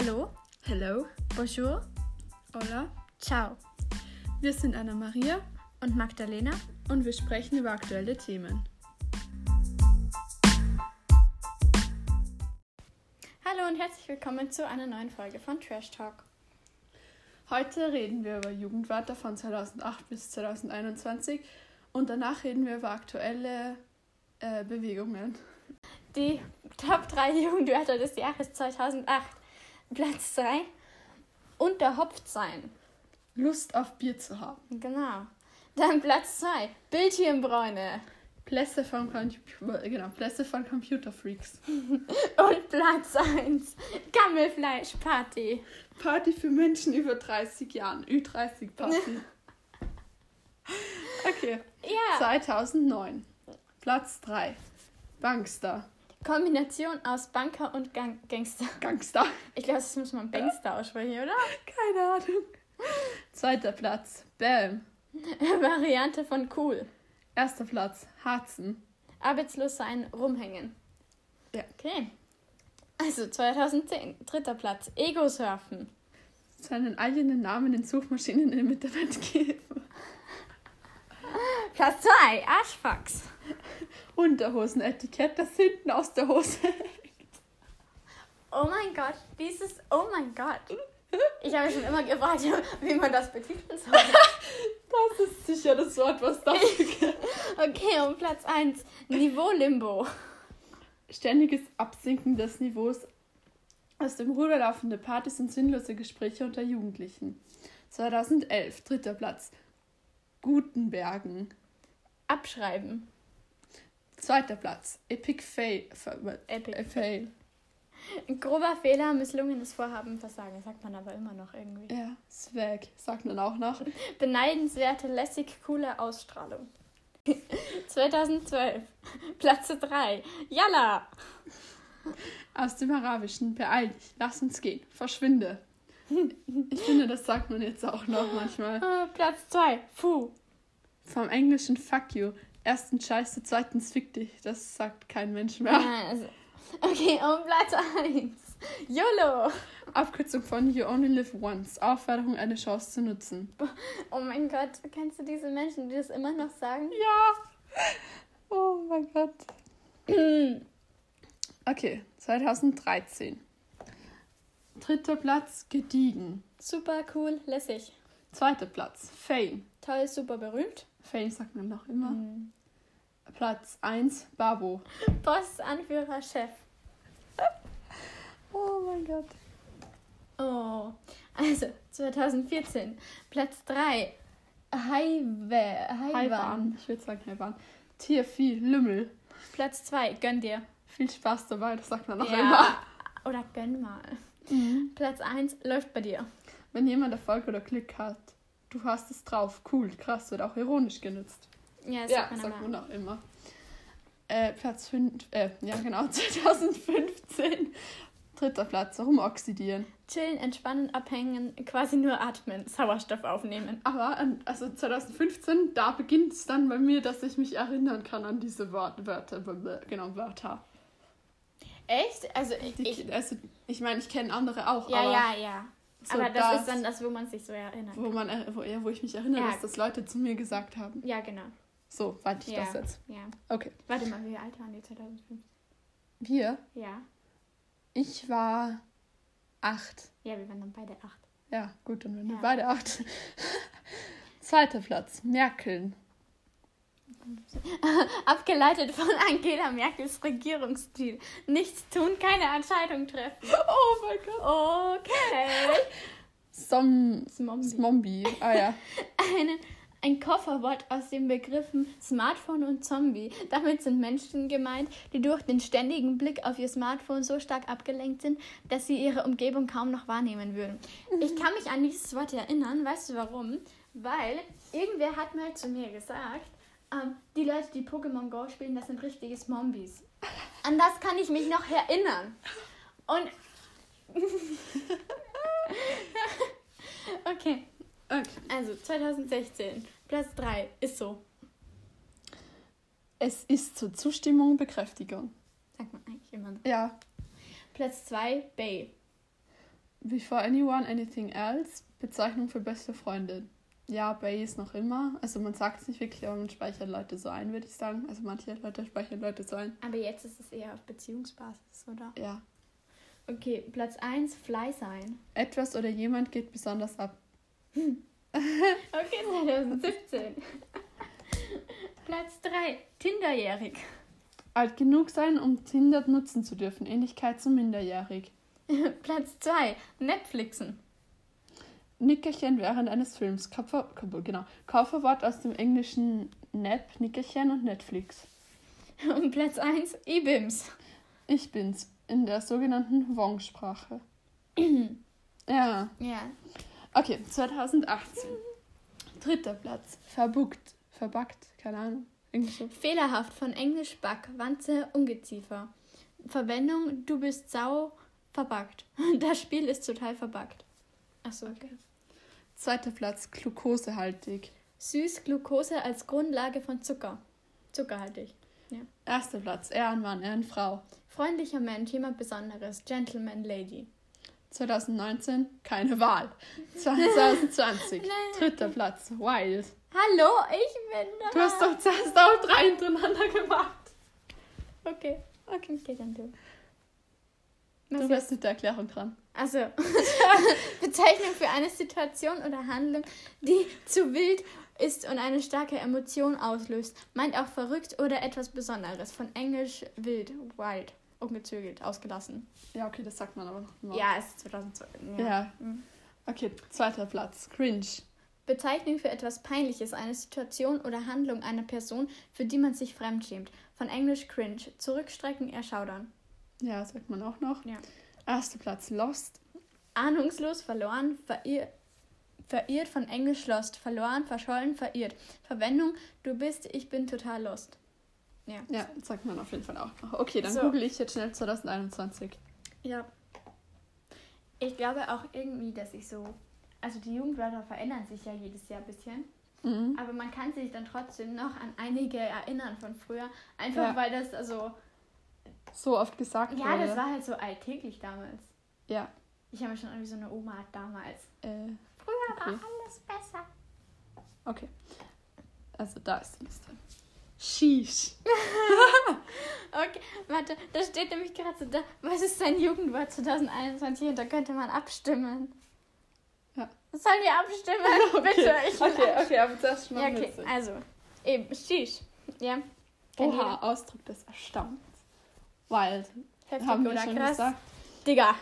Hallo, Hello. bonjour, Hola. ciao Wir sind Anna Maria und Magdalena. und wir sprechen über aktuelle Themen. Hallo und herzlich willkommen zu einer neuen Folge von Trash Talk. Heute reden wir über Jugendwörter von 2008 bis 2021 und danach reden wir über aktuelle äh, Bewegungen. Die Top 3 Jugendwörter des Jahres 2008. Platz 3. Unterhopft sein. Lust auf Bier zu haben. Genau. Dann Platz 2. Bildschirmbräune. Plätze von, genau, Plätze von Computerfreaks. Und Platz 1. Gammelfleischparty. Party für Menschen über 30 Jahren. Ü30 Party. Okay. Ja. 2009. Platz 3. Bankster. Kombination aus Banker und Gang Gangster. Gangster. Ich glaube, das muss man Bankster aussprechen, oder? Keine Ahnung. Zweiter Platz. Bam. Variante von cool. Erster Platz. Harzen. Arbeitslos sein, rumhängen. Ja. Okay. Also 2010, dritter Platz, Ego-Surfen. Seinen eigenen Namen in Suchmaschinen im Internet geben. Platz 2, Arschfax. Unterhosenetikett, das hinten aus der Hose. Oh mein Gott, dieses, oh mein Gott. Ich habe schon immer gefragt, wie man das betiteln soll. Das ist sicher das Wort, was gibt. Okay, und Platz 1, Niveau-Limbo. Ständiges Absinken des Niveaus aus dem Ruder laufende Partys und sinnlose Gespräche unter Jugendlichen. 2011, dritter Platz. Gutenbergen. Abschreiben. Zweiter Platz. Epic Fail. Epic. Äh, Fail. Grober Fehler, misslungenes Vorhaben, Versagen, sagt man aber immer noch irgendwie. Ja, Swag. Sagt man auch noch. Beneidenswerte, lässig, coole Ausstrahlung. 2012, Platz 3, Yalla. Aus dem Arabischen. Beeil dich. Lass uns gehen. Verschwinde. Ich finde, das sagt man jetzt auch noch manchmal. Ah, Platz 2, Fu. Vom Englischen Fuck you. Erstens Scheiße, zweitens Fick dich. Das sagt kein Mensch mehr. Also, Okay, und Platz 1, YOLO. Abkürzung von You Only Live Once. Aufforderung, eine Chance zu nutzen. Oh mein Gott, kennst du diese Menschen, die das immer noch sagen? Ja. Oh mein Gott. Okay, 2013. Dritter Platz, gediegen. Super cool, lässig. Zweiter Platz, Fame. Toll, super berühmt. Fame sagt man noch immer. Mhm. Platz 1, Babo. Boss, Anführer, Chef. Oh mein Gott. Oh, also 2014, Platz 3, Haiwe, Haiwan. Ich würde sagen Haiwan. Tier, Vieh, Lümmel. Platz 2, gönn dir. Viel Spaß dabei, das sagt man noch ja. immer. Oder gönn mal. Platz 1, läuft bei dir. Wenn jemand Erfolg oder Glück hat, du hast es drauf. Cool, krass, wird auch ironisch genutzt. Ja, das ja, sagt man sagt immer. man auch immer. Äh, Platz 5, äh, ja genau, 2015. Dritter Platz, rumoxidieren. Chillen, entspannen, abhängen, quasi nur atmen, Sauerstoff aufnehmen. Aber an, also 2015, da beginnt es dann bei mir, dass ich mich erinnern kann an diese Wort, Wörter, genau, Wörter. Echt? Also ich, Die, ich also, ich meine, ich kenne andere auch, ja, aber ja, ja. So aber das das, ist dann das, wo man sich so erinnert. wo, man, er- wo, ja, wo ich mich erinnere, Ja. dass das Leute zu mir gesagt haben. Ja, genau. So, warte ich Ja. das jetzt. Ja. Okay. Warte mal, wie alt waren die 2005? Wir, Ja. ich war acht. Ja, wir waren dann beide acht. Ja, gut, dann waren wir beide acht. Zweiter Platz, Merkeln. Abgeleitet von Angela Merkels Regierungsstil. Nichts tun, keine Entscheidung treffen. Oh mein Gott. Okay. Som Zombie. Zombie. Ah ja. Einen, ein Kofferwort aus den Begriffen Smartphone und Zombie. Damit sind Menschen gemeint, die durch den ständigen Blick auf ihr Smartphone so stark abgelenkt sind, dass sie ihre Umgebung kaum noch wahrnehmen würden. Ich kann mich an dieses Wort erinnern. Weißt du warum? Weil irgendwer hat mal zu mir gesagt, ähm, die Leute, die Pokémon Go spielen, das sind richtige Zombies. An das kann ich mich noch erinnern. Und. okay. Okay. Also 2016, Platz 3, ist so. Es ist zur Zustimmung Bekräftigung. Sagt man eigentlich immer. Ja. Platz 2, Bay. Before anyone, anything else. Bezeichnung für beste Freundin. Ja, Bay ist noch immer. Also man sagt es nicht wirklich, aber man speichert Leute so ein, würde ich sagen. Also manche Leute speichern Leute so ein. Aber jetzt ist es eher auf Beziehungsbasis, oder? Ja. Okay, Platz 1, Fly sein. Etwas oder jemand geht besonders ab. Okay, 2017. Platz 3, Tinderjährig. Alt genug sein, um Tinder nutzen zu dürfen. Ähnlichkeit zu minderjährig. Platz 2, Netflixen. Nickerchen während eines Films. Kopfer, genau. Kaufverwort aus dem englischen Nap, Nickerchen und Netflix. Und Platz 1, E-Bims. Ich bin's. In der sogenannten Wong-Sprache. ja. Ja. Okay, 2018. Dritter Platz. Verbuckt. Verbackt. Keine Ahnung. So. Fehlerhaft von Englisch Back, Wanze, Ungeziefer. Verwendung, du bist sau verbackt. Das Spiel ist total verbackt. Achso, okay. Zweiter Platz. Glukosehaltig. Süß, Glucose als Grundlage von Zucker. Zuckerhaltig. Ja. Erster Platz. Ehrenmann, Ehrenfrau. Freundlicher Mensch, jemand Besonderes. Gentleman, Lady. 2019. Keine Wahl. 2020. Nein. Dritter Platz. Wild. Hallo, ich bin da. Du hast doch zuerst auch drei hintereinander gemacht. Okay. Okay, okay dann du. Du Was bist mit der Erklärung dran. Also, Bezeichnung für eine Situation oder Handlung, die zu wild ist und eine starke Emotion auslöst. Meint auch verrückt oder etwas Besonderes. Von Englisch wild, wild, ungezügelt, ausgelassen. Ja, okay, das sagt man aber noch. Ja, es ist 2002. Ja. Mhm. Okay, zweiter Platz. Cringe. Bezeichnung für etwas Peinliches, eine Situation oder Handlung einer Person, für die man sich fremdschämt. Von Englisch cringe, zurückstrecken, erschaudern. Ja, sagt man auch noch. Ja. Erster Platz. Lost. Ahnungslos, verloren, verirrt, verirrt von Englisch lost, verloren, verschollen, verirrt. Verwendung, du bist, ich bin total lost. Ja. Ja, sagt man auf jeden Fall auch noch. Okay, dann So. google ich jetzt schnell 2021. Ja. Ich glaube auch irgendwie, dass ich so. Also die Jugendwörter verändern sich ja jedes Jahr ein bisschen. Mhm. Aber man kann sich dann trotzdem noch an einige erinnern von früher. Einfach Ja. weil das also. So oft gesagt Ja, wurde. das war halt so alltäglich damals. Ja. Ich habe mir schon irgendwie so eine Oma damals. Äh, Früher Okay. war alles besser. okay. Also da ist die Liste. Sheesh. Okay, warte, da steht nämlich gerade so da, was ist dein Jugendwort 2021 und da könnte man abstimmen. Ja. Sollen wir abstimmen? Bitte, ich will okay, abstimmen. okay, aber das Ja, okay, also, eben, Shish. Ja, Oha. Ausdruck des Erstaunens. Wild. heftig Haben wir oder schon krass. gesagt. Digga.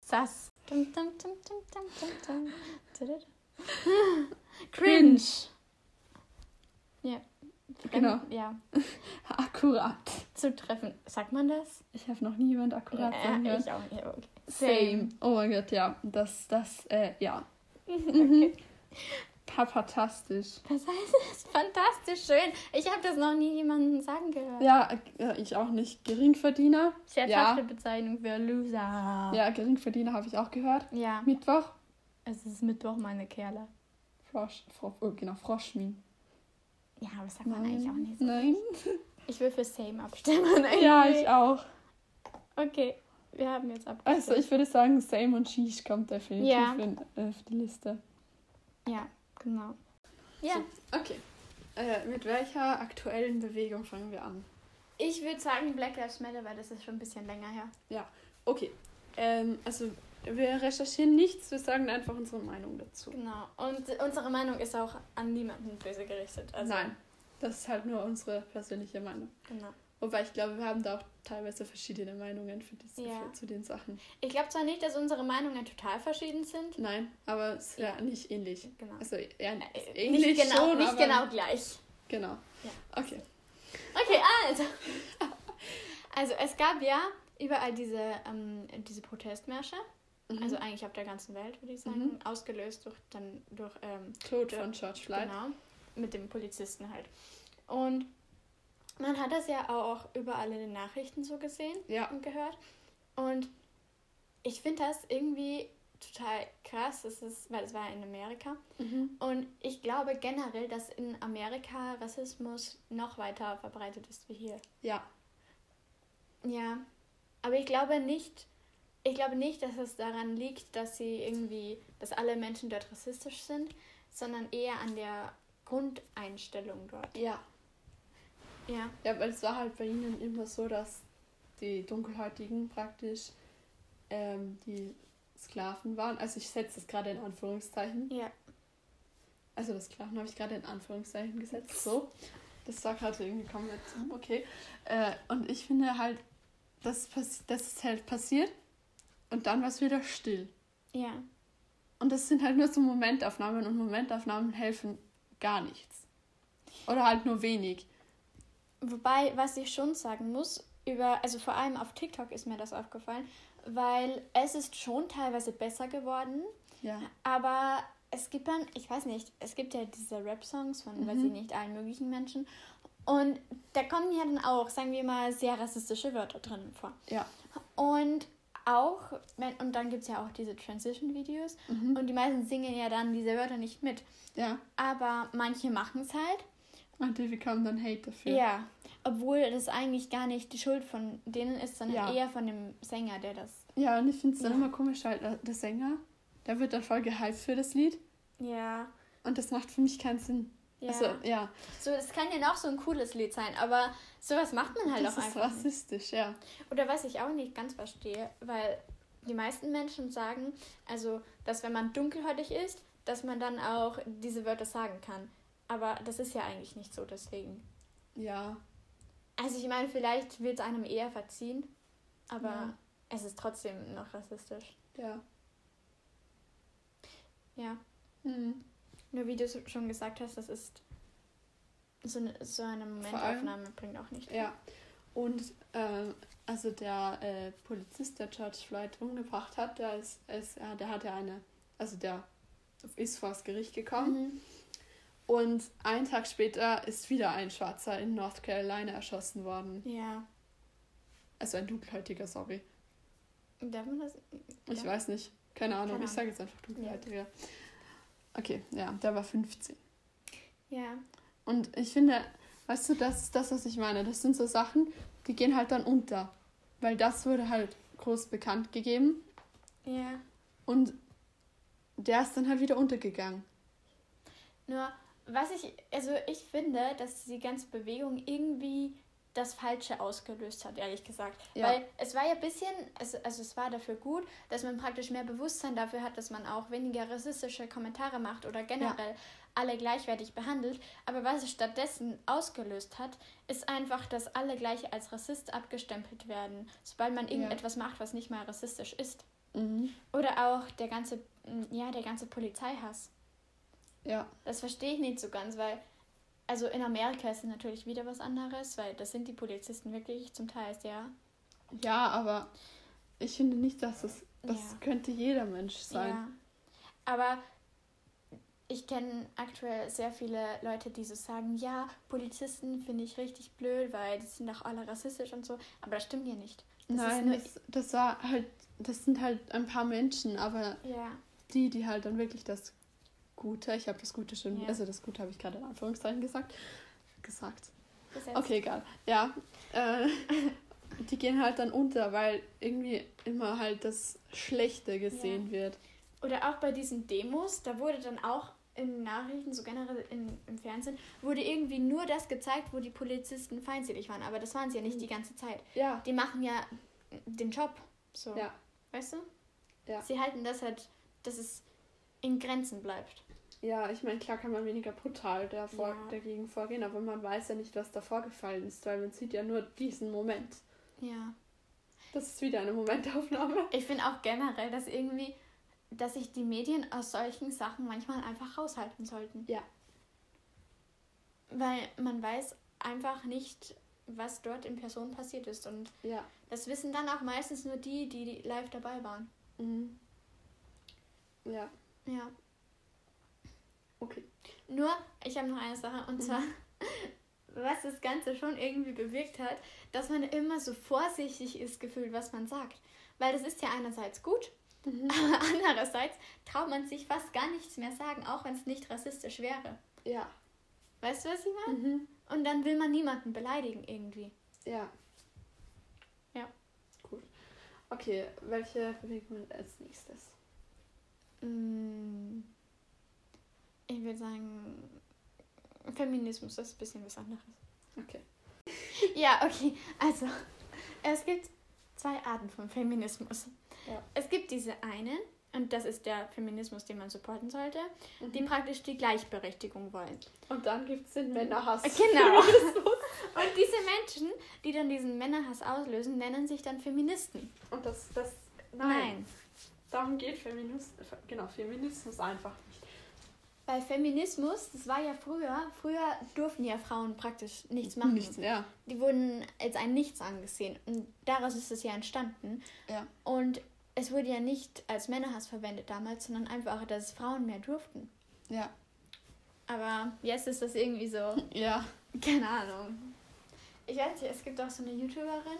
Sass. Dum, dum, dum, dum, dum, dum, dum. Cringe. Ja. Genau. Ja, Akkurat. zutreffen. Sagt man das? Ich habe noch nie jemand akkurat sagen Ja, hören. ich auch nicht. Okay. Same. Oh mein Gott, ja. Das, das, äh, ja. Okay. Papatastisch. Das heißt, es ist fantastisch schön. Ich habe das noch nie jemandem sagen gehört. Ja, äh, ich auch nicht. Geringverdiener. Scherzhafte Bezeichnung für Loser. Ja, Geringverdiener habe ich auch gehört. Ja. Mittwoch. Es ist Mittwoch, meine Kerle. Frosch, Fro oh, genau, Froschmin. Ja, aber das sagt man eigentlich auch nicht so. Nein. Ich will für Same abstimmen. Ja, irgendwie. ich auch. Okay, wir haben jetzt abgestimmt. Also ich würde sagen, Same und Sheesh kommt definitiv Ja. in, äh, auf die Liste. Ja, genau. Ja, Okay. Äh, mit welcher aktuellen Bewegung fangen wir an? ich würde sagen Black Lives Matter, weil das ist schon ein bisschen länger her. Okay. Ähm, also wir recherchieren nichts, wir sagen einfach unsere Meinung dazu. Genau. Und unsere Meinung ist auch an niemanden böse gerichtet. Also, Nein. Das ist halt nur unsere persönliche Meinung. Genau. Wobei ich glaube, wir haben da auch teilweise verschiedene Meinungen für diese, Ja. zu den Sachen. Ich glaube zwar nicht, dass unsere Meinungen total verschieden sind. Nein, aber es wäre nicht ähnlich. Genau. Also eher Äh, ähnlich nicht genau, schon, nicht genau gleich. Genau. Ja. Okay. Okay, also. Also es gab ja überall diese, ähm, diese Protestmärsche. Mhm. Also eigentlich auf der ganzen Welt, würde ich sagen. Mhm. Ausgelöst durch dann durch ähm, Tod von George Floyd. genau, mit dem Polizisten halt. Und man hat das ja auch überall in den Nachrichten so gesehen Ja. und gehört. Und ich finde das irgendwie total krass, das ist, weil es war in Amerika. Mhm. Und ich glaube generell, dass in Amerika Rassismus noch weiter verbreitet ist wie hier. Ja. Ja, aber ich glaube nicht, ich glaube nicht, dass es daran liegt, dass sie irgendwie, dass alle Menschen dort rassistisch sind, sondern eher an der Grundeinstellung dort. Ja. Ja. Ja, weil es war halt bei ihnen immer so, dass die Dunkelhäutigen praktisch ähm, die Sklaven waren. Also ich setze das gerade in Anführungszeichen. Ja. Also das Sklaven habe ich gerade in Anführungszeichen gesetzt. So. Das war gerade irgendwie komplett okay. Äh, und ich finde halt, das, das ist halt passiert und dann war es wieder still. Ja. Und das sind halt nur so Momentaufnahmen und Momentaufnahmen helfen gar nichts. Oder halt nur wenig. Wobei, was ich schon sagen muss, über, also vor allem auf TikTok ist mir das aufgefallen, weil es ist schon teilweise besser geworden. Ja. Aber es gibt dann, ich weiß nicht, es gibt ja diese Rap-Songs von, mhm. weiß ich nicht, allen möglichen Menschen. Und da kommen ja dann auch, sagen wir mal, sehr rassistische Wörter drin vor. Ja. Und auch, und dann gibt es ja auch diese Transition-Videos mhm. und die meisten singen ja dann diese Wörter nicht mit. Ja. Aber manche machen es halt. Und die bekommen dann Hate dafür. Ja, obwohl das eigentlich gar nicht die Schuld von denen ist, sondern Ja. eher von dem Sänger, der das. Ja, und ich finde es dann Ja. immer komisch, weil der- Sänger, der wird dann voll gehypt für das Lied. Ja. Und das macht für mich keinen Sinn. Ja. Also, ja, So, das kann ja noch so ein cooles Lied sein, aber sowas macht man halt das auch ist einfach. Nicht. rassistisch, ja. Oder was ich auch nicht ganz verstehe, weil die meisten Menschen sagen, also, dass wenn man dunkelhäutig ist, dass man dann auch diese Wörter sagen kann. Aber das ist ja eigentlich nicht so, deswegen. Ja, Also ich meine, vielleicht wird es einem eher verziehen, aber Ja. es ist trotzdem noch rassistisch. ja. Ja. Mhm. Nur wie du schon gesagt hast, das ist so eine, so eine Momentaufnahme bringt auch nicht. Ja. Und äh, also der äh, Polizist, der George Floyd umgebracht hat, der ist, ist ja, der hatte eine, also der ist vors Gericht gekommen. Mhm. Und einen Tag später ist wieder ein Schwarzer in North Carolina erschossen worden. Ja. Also ein Dunkelhäutiger, sorry. Darf man das? Ich Ja. weiß nicht. Keine Ahnung. Keine Ich sage jetzt einfach Dunkelhäutiger. Okay, ja, der war 15. Ja. Und ich finde, weißt du, das ist das, was ich meine. Das sind so Sachen, die gehen halt dann unter. Weil das wurde halt groß bekannt gegeben Ja. und der ist dann halt wieder untergegangen. Nur, was ich, also ich finde, dass die ganze Bewegung irgendwie das Falsche ausgelöst hat, ehrlich gesagt. Ja. Weil es war ja ein bisschen, also, also es war dafür gut, dass man praktisch mehr Bewusstsein dafür hat, dass man auch weniger rassistische Kommentare macht oder generell alle gleichwertig behandelt. Aber was es stattdessen ausgelöst hat, ist einfach, dass alle gleich als Rassist abgestempelt werden, sobald man irgendetwas macht, was nicht mal rassistisch ist. Mhm. Oder auch der ganze, ja, der ganze Polizeihass. Ja, Das verstehe ich nicht so ganz, weil, also in Amerika ist es natürlich wieder was anderes, weil das sind die Polizisten wirklich zum Teil sehr. ja, aber ich finde nicht, dass es, das Ja. könnte jeder Mensch sein. Ja. Aber ich kenne aktuell sehr viele Leute, die so sagen, ja, Polizisten finde ich richtig blöd, weil die sind doch alle rassistisch und so. Aber das stimmt ja nicht. Das Nein, das, das war halt, das sind halt ein paar Menschen, aber Ja, die, die halt dann wirklich das Gute, ich habe das Gute schon, Ja. also das Gute habe ich gerade in Anführungszeichen gesagt, gesagt. Gesetz. Okay, egal. Ja, äh, die gehen halt dann unter, weil irgendwie immer halt das Schlechte gesehen wird. Oder auch bei diesen Demos, da wurde dann auch in Nachrichten, so generell in, im Fernsehen, wurde irgendwie nur das gezeigt, wo die Polizisten feindselig waren. Aber das waren sie ja nicht die ganze Zeit. Ja. Die machen ja den Job. So. Ja. Weißt du? Ja. Sie halten das halt, dass es in Grenzen bleibt. Ja, ich meine, klar kann man weniger brutal davor, Ja. dagegen vorgehen, aber man weiß ja nicht, was da vorgefallen ist, weil man sieht ja nur diesen Moment. Ja. Das ist wieder eine Momentaufnahme. Ich finde auch generell, dass irgendwie, dass sich die Medien aus solchen Sachen manchmal einfach raushalten sollten. Ja. Weil man weiß einfach nicht, was dort in Person passiert ist. Und Ja. das wissen dann auch meistens nur die, die live dabei waren. Mhm. Ja, Ja. Okay. Nur, ich habe noch eine Sache und zwar, was das Ganze schon irgendwie bewirkt hat, dass man immer so vorsichtig ist gefühlt, was man sagt. Weil das ist ja einerseits gut, Mhm. aber andererseits traut man sich fast gar nichts mehr sagen, auch wenn es nicht rassistisch wäre. Ja. Weißt du, was ich meine? Mhm. Und dann will man niemanden beleidigen irgendwie. Ja. Ja. Gut. Okay, welche Bewegung als nächstes? Mm, Ich würde sagen, Feminismus das ist ein bisschen was anderes. Okay. Ja, okay. Also, es gibt zwei Arten von Feminismus. Ja. Es gibt diese eine, und das ist der Feminismus, den man supporten sollte, die Mhm. praktisch die Gleichberechtigung wollen. Und dann gibt es den Männerhass. Genau. Und diese Menschen, die dann diesen Männerhass auslösen, nennen sich dann Feministen. Und das, das, Nein. Darum geht Feminismus, genau, Feminismus einfach nicht. Weil Feminismus, das war ja früher, früher durften ja Frauen praktisch nichts machen. Nichts, ja. Die wurden als ein Nichts angesehen. Und daraus ist es ja entstanden. Ja. Und es wurde ja nicht als Männerhass verwendet damals, sondern einfach, dass Frauen mehr durften. Ja. Aber jetzt ist das irgendwie so, Ja. keine Ahnung. Ich weiß nicht, es gibt auch so eine YouTuberin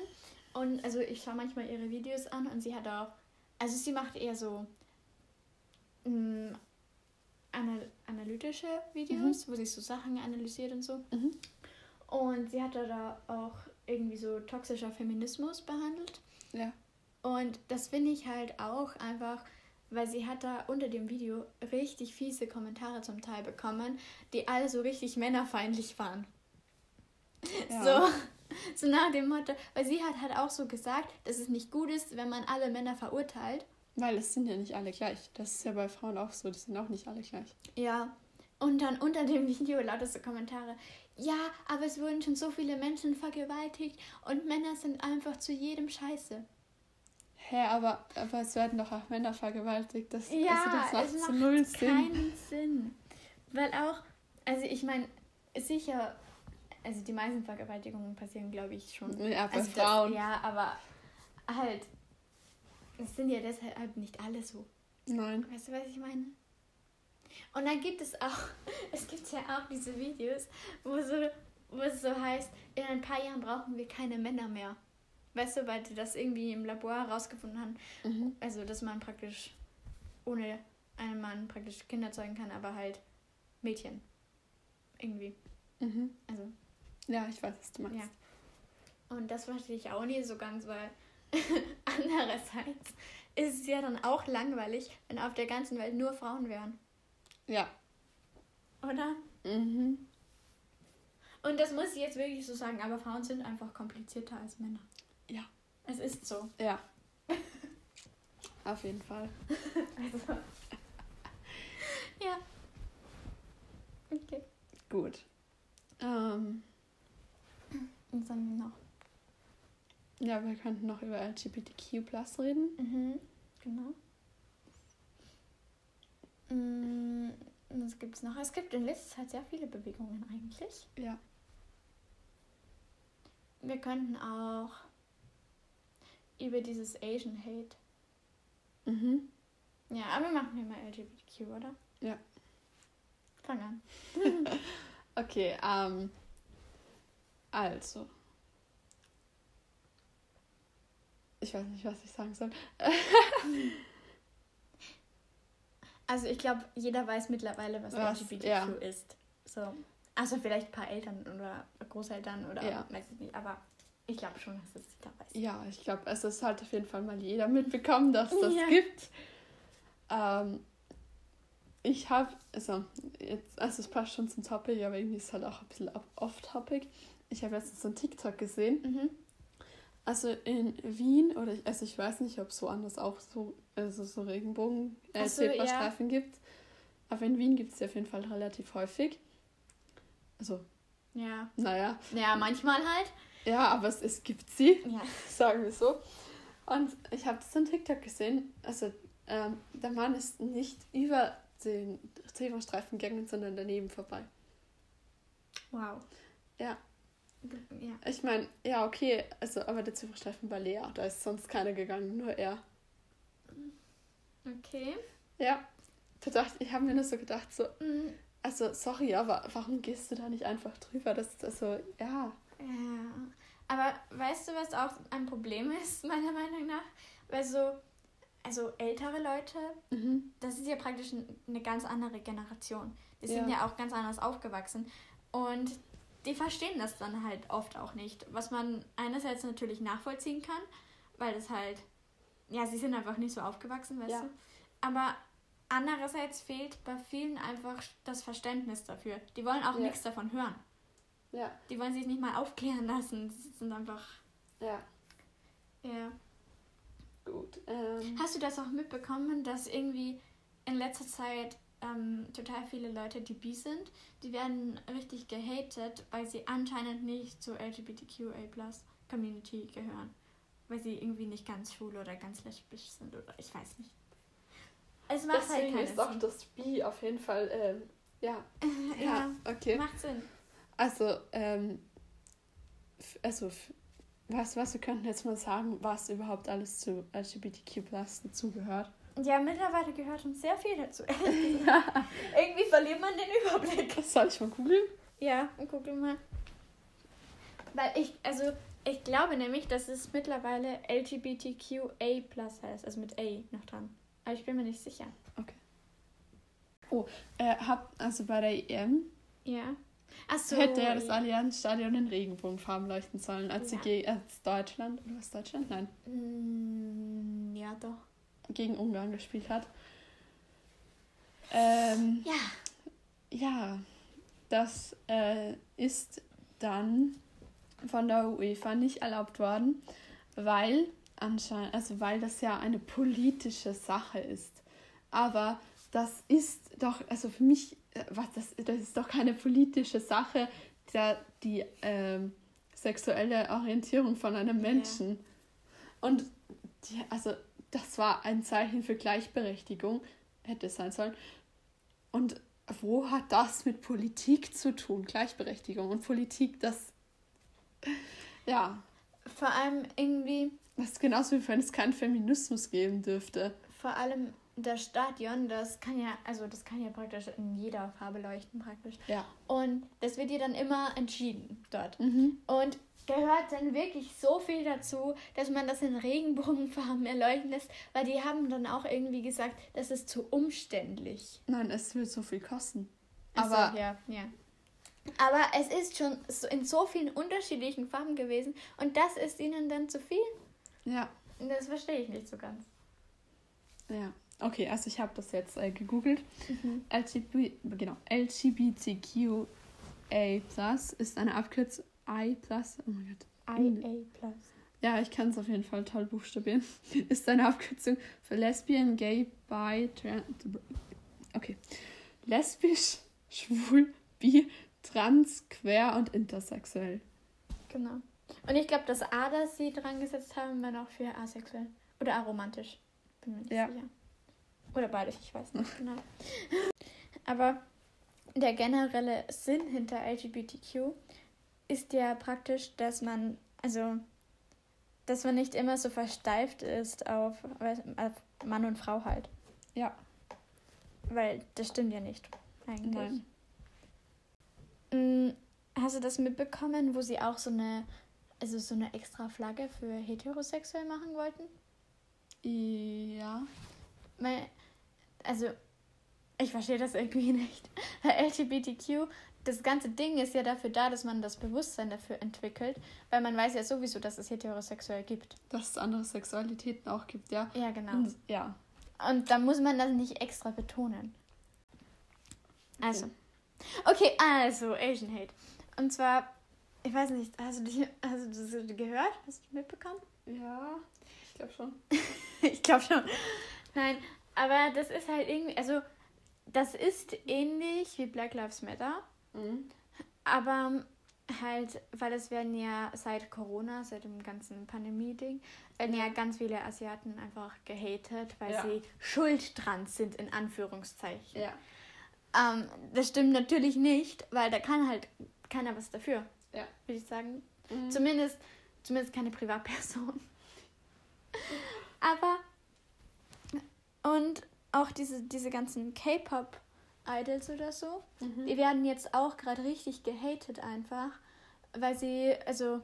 und also ich schaue manchmal ihre Videos an und sie hat auch, also sie macht eher so mh, anal analytische Videos, wo sie so Sachen analysiert und so. Mhm. Und sie hat da auch irgendwie so toxischer Feminismus behandelt. Ja. Und das finde ich halt auch einfach, weil sie hat da unter dem Video richtig fiese Kommentare zum Teil bekommen, die alle so richtig männerfeindlich waren. ja. So, so nach dem Motto, weil sie hat halt auch so gesagt, dass es nicht gut ist, wenn man alle Männer verurteilt. Weil es sind ja nicht alle gleich. Das ist ja bei Frauen auch so. Die sind auch nicht alle gleich. Ja. Und dann unter dem Video lauter so Kommentare. Ja, aber es wurden schon so viele Menschen vergewaltigt und Männer sind einfach zu jedem Scheiße. Hä, aber, aber es werden doch auch Männer vergewaltigt. Das, Ja, also das macht es macht null Sinn. keinen Sinn. Weil auch, also ich meine, sicher, also die meisten Vergewaltigungen passieren, glaube ich, schon. Ja, bei also Frauen. Das, ja, aber halt, es sind ja deshalb nicht alle so. Nein. Weißt du, was ich meine? Und dann gibt es auch, es gibt ja auch diese Videos, wo, so, wo es so heißt, in ein paar Jahren brauchen wir keine Männer mehr. Weißt du, weil die das irgendwie im Labor herausgefunden haben. Mhm. Also, dass man praktisch ohne einen Mann praktisch Kinder zeugen kann, aber halt Mädchen. Irgendwie. Mhm. Also, Ja, ich weiß, was du meinst. ja. Und das verstehe ich auch nie so ganz, weil andererseits ist es ja dann auch langweilig, wenn auf der ganzen Welt nur Frauen wären. Ja. Oder? Mhm. Und das muss ich jetzt wirklich so sagen, aber Frauen sind einfach komplizierter als Männer. Ja. Es ist so. Ja. Auf jeden Fall. Also. ja. Okay. Gut. Ähm, Und dann noch. Ja, wir könnten noch über LGBTQ reden. Mhm. Genau. Mm, Was gibt es noch? Es gibt in letzter Zeit sehr viele Bewegungen eigentlich. Ja. Wir könnten auch über dieses Asian Hate. Mhm. Ja, aber wir machen hier mal LGBTQ, oder? Ja. Fang an. Okay, ähm, also. Ich weiß nicht, was ich sagen soll. Also ich glaube, jeder weiß mittlerweile, was, Was, LGBTQ ja. ist. So. Also vielleicht ein paar Eltern oder Großeltern oder Ja. weiß ich nicht, aber ich glaube schon, dass es jeder weiß. Ja, ich glaube, es ist halt auf jeden Fall mal jeder mitbekommen, dass das Ja. gibt. Ähm, ich habe, also, jetzt, also es passt schon zum Topic, aber irgendwie ist es halt auch ein bisschen off-topic. Ich habe letztens so ein TikTok gesehen. Mhm. Also in Wien, oder ich, also ich weiß nicht, ob es so anders auch so, also so regenbogen äh, so, ja. Zebrastreifen gibt. Aber in Wien gibt es auf jeden Fall relativ häufig. Also, Ja. naja. Ja, manchmal halt. Ja, aber es, es gibt sie. Ja. sagen wir so. Und ich habe das in TikTok gesehen. Also ähm, der Mann ist nicht über den Zebrastreifen gegangen, sondern daneben vorbei. Wow. Ja. Ja. Ich meine, ja, okay, also aber der Zebrastreifen war leer. Da ist sonst keiner gegangen, nur er. Okay. Ja. Da dachte, ich habe mir nur so gedacht, so, Mhm. also sorry, aber warum gehst du da nicht einfach drüber? Das ist also, ja. Ja. Aber weißt du, was auch ein Problem ist, meiner Meinung nach? Weil so, also ältere Leute, Mhm. das ist ja praktisch ein- eine ganz andere Generation. Die sind Ja. ja auch ganz anders aufgewachsen. Und die verstehen das dann halt oft auch nicht. Was man einerseits natürlich nachvollziehen kann, weil das halt ja, sie sind einfach nicht so aufgewachsen, weißt Ja. du. Aber andererseits fehlt bei vielen einfach das Verständnis dafür. Die wollen auch Ja. nichts davon hören. Ja, Die wollen sich nicht mal aufklären lassen. Sie sind einfach. ja, Ja. gut. Ähm, Hast du das auch mitbekommen, dass irgendwie in letzter Zeit ähm, total viele Leute, die bi sind, die werden richtig gehatet, weil sie anscheinend nicht zur LGBTQA Community gehören. Weil sie irgendwie nicht ganz schwul oder ganz lesbisch sind oder ich weiß nicht. Es macht halt deswegen keinen ist auch das Bi auf jeden Fall, ähm, ja. Ja, okay. macht Sinn. Also, ähm, also, was, was wir könnten jetzt mal sagen, was überhaupt alles zu LGBTQ Plus dazugehört. Ja, mittlerweile gehört uns sehr viel dazu. Irgendwie verliert man den Überblick. Soll ich mal googeln? Ja, guck mal. Weil ich, also, ich glaube nämlich, dass es mittlerweile LGBTQA plus heißt, also mit A noch dran. Aber ich bin mir nicht sicher. Äh, hab, also bei der EM Ja. Achso. hätte ja das Allianzstadion in Regenbogenfarben leuchten sollen, als sie Ja. gegen als Deutschland, oder was Deutschland? Nein, Mm, Ja, doch. Gegen Ungarn gespielt hat. Ähm, Ja. Ja, das äh, ist dann von der UEFA nicht erlaubt worden, weil anscheinend, also weil das ja eine politische Sache ist. Aber das ist doch, also für mich, äh, was das, das ist doch keine politische Sache, der, die ähm, sexuelle Orientierung von einem Ja. Menschen. Und die, also das war ein Zeichen für Gleichberechtigung, hätte es sein sollen. Und wo hat das mit Politik zu tun? Gleichberechtigung und Politik, das. Ja, Vor allem irgendwie, das ist genauso wie wenn es keinen Feminismus geben dürfte. vor allem das Stadion, das kann ja, also das kann ja praktisch in jeder Farbe leuchten praktisch. Ja. Und das wird ja dann immer entschieden dort. Mhm. Und gehört dann wirklich so viel dazu, dass man das in Regenbogenfarben erleuchten lässt, weil die haben dann auch irgendwie gesagt, das ist zu umständlich. Nein, es wird so viel kosten. Aber ja, ja. Aber es ist schon so- in so vielen unterschiedlichen Farben gewesen und das ist ihnen dann zu viel? ja, Das verstehe ich nicht so ganz. ja. Okay, also ich habe das jetzt äh, gegoogelt. Mhm. LGB, genau, LGBTQA ist eine Abkürzung I plus. Oh mein Gott. IA Plus. Ja, ich kann es auf jeden Fall toll buchstabieren. Ist eine Abkürzung für Lesbian, Gay, Bi, Trans. Okay. Lesbisch, schwul, bi, trans, queer und intersexuell. Genau. Und ich glaube, das A, das sie dran gesetzt haben, war noch für asexuell. Oder aromantisch. Bin mir nicht Ja. sicher. Oder beides, ich weiß nicht genau. Aber der generelle Sinn hinter LGBTQ ist ja praktisch, dass man, also, dass man nicht immer so versteift ist auf, auf Mann und Frau halt. Ja. Weil das stimmt ja nicht, eigentlich. Nein. Mm, Hast du das mitbekommen, wo sie auch so eine, also so eine extra Flagge für heterosexuell machen wollten? Ja. Weil, also, ich verstehe das irgendwie nicht. Weil LGBTQ, das ganze Ding ist ja dafür da, dass man das Bewusstsein dafür entwickelt, weil man weiß ja sowieso, dass es heterosexuell gibt. Dass es andere Sexualitäten auch gibt, ja. Ja, genau. Und, ja. Und da muss man das nicht extra betonen. Also. Okay, also Asian Hate. Und zwar, ich weiß nicht, hast du, dich, hast du das gehört? Hast du mitbekommen? Ja, ich glaube schon. ich glaube schon. Nein, aber das ist halt irgendwie, also das ist ähnlich wie Black Lives Matter, Mhm. aber halt, weil es werden ja seit Corona, seit dem ganzen Pandemie-Ding, werden ja ganz viele Asiaten einfach gehatet, weil Ja. sie schuld dran sind, in Anführungszeichen. Ja. Ähm, das stimmt natürlich nicht, weil da kann halt keiner was dafür, Ja. würde ich sagen. Mhm. Zumindest, zumindest keine Privatperson. Aber und auch diese, diese ganzen K-Pop-Idols oder so, Mhm. die werden jetzt auch gerade richtig gehatet einfach, weil sie, also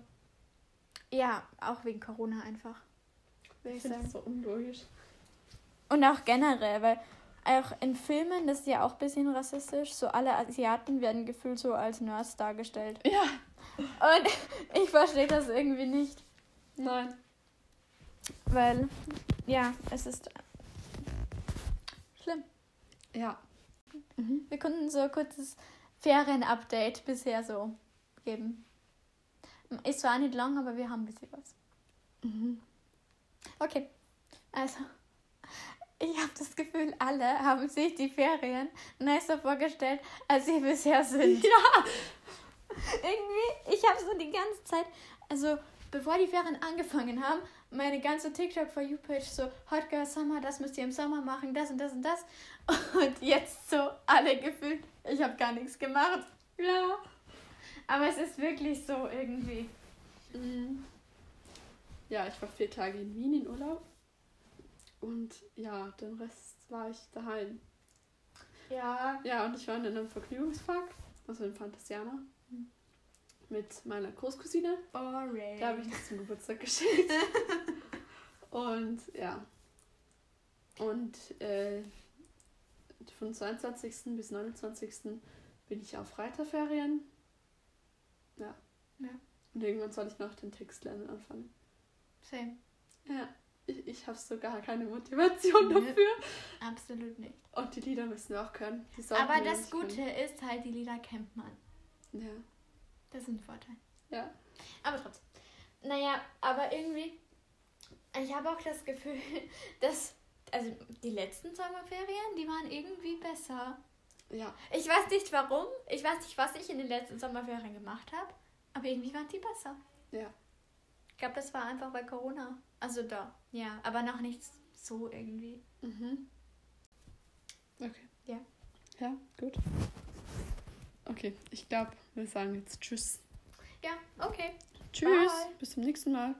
ja, auch wegen Corona einfach. Ich ich finde das so unlogisch. Und auch generell, weil auch in Filmen, das ist ja auch ein bisschen rassistisch, so alle Asiaten werden gefühlt so als Nerds dargestellt. Ja. Und ich verstehe das irgendwie nicht, Nein. weil, ja, es ist. Ja. Mhm. Wir konnten so ein kurzes Ferien-Update bisher so geben. Ist zwar nicht lang, aber wir haben ein bisschen was. Mhm. Okay, also ich habe das Gefühl, alle haben sich die Ferien nicer vorgestellt, als sie bisher sind. Ja. Irgendwie, ich habe so die ganze Zeit, also bevor die Ferien angefangen haben, meine ganze TikTok for You Page so Hot Girl Summer, das müsst ihr im Sommer machen, das und das und das. Und jetzt so alle gefühlt, ich habe gar nichts gemacht. Ja. Aber es ist wirklich so irgendwie. Mhm. Ja, ich war vier Tage in Wien in Urlaub. Und ja, den Rest war ich daheim. Ja. Ja, und ich war in einem Vergnügungspark, also in Fantasiana, mit meiner Großcousine. Boring. Da habe ich das zum Geburtstag geschenkt. und ja. Und äh, von 22. bis 29. bin ich auf Reiterferien. Ja. Ja. Und irgendwann soll ich noch den Text lernen anfangen. Same. Ja. Ich, ich habe so gar keine Motivation Nö. dafür. Absolut nicht. Und die Lieder müssen wir auch können. Aber das Gute können. ist halt, die Lieder kennt man. Ja. Das ist ein Vorteil. Ja. Aber trotzdem. Naja, aber irgendwie, ich habe auch das Gefühl, dass, also die letzten Sommerferien, die waren irgendwie besser. Ja. Ich weiß nicht warum, ich weiß nicht, was ich in den letzten Sommerferien gemacht habe, aber irgendwie waren die besser. Ja. Ich glaube, das war einfach bei Corona. Also da, ja, aber noch nicht so irgendwie. Mhm. Okay. Ja. Ja, gut. Okay, ich glaube, wir sagen jetzt Tschüss. Ja, okay. Tschüss. Bye. Bis zum nächsten Mal.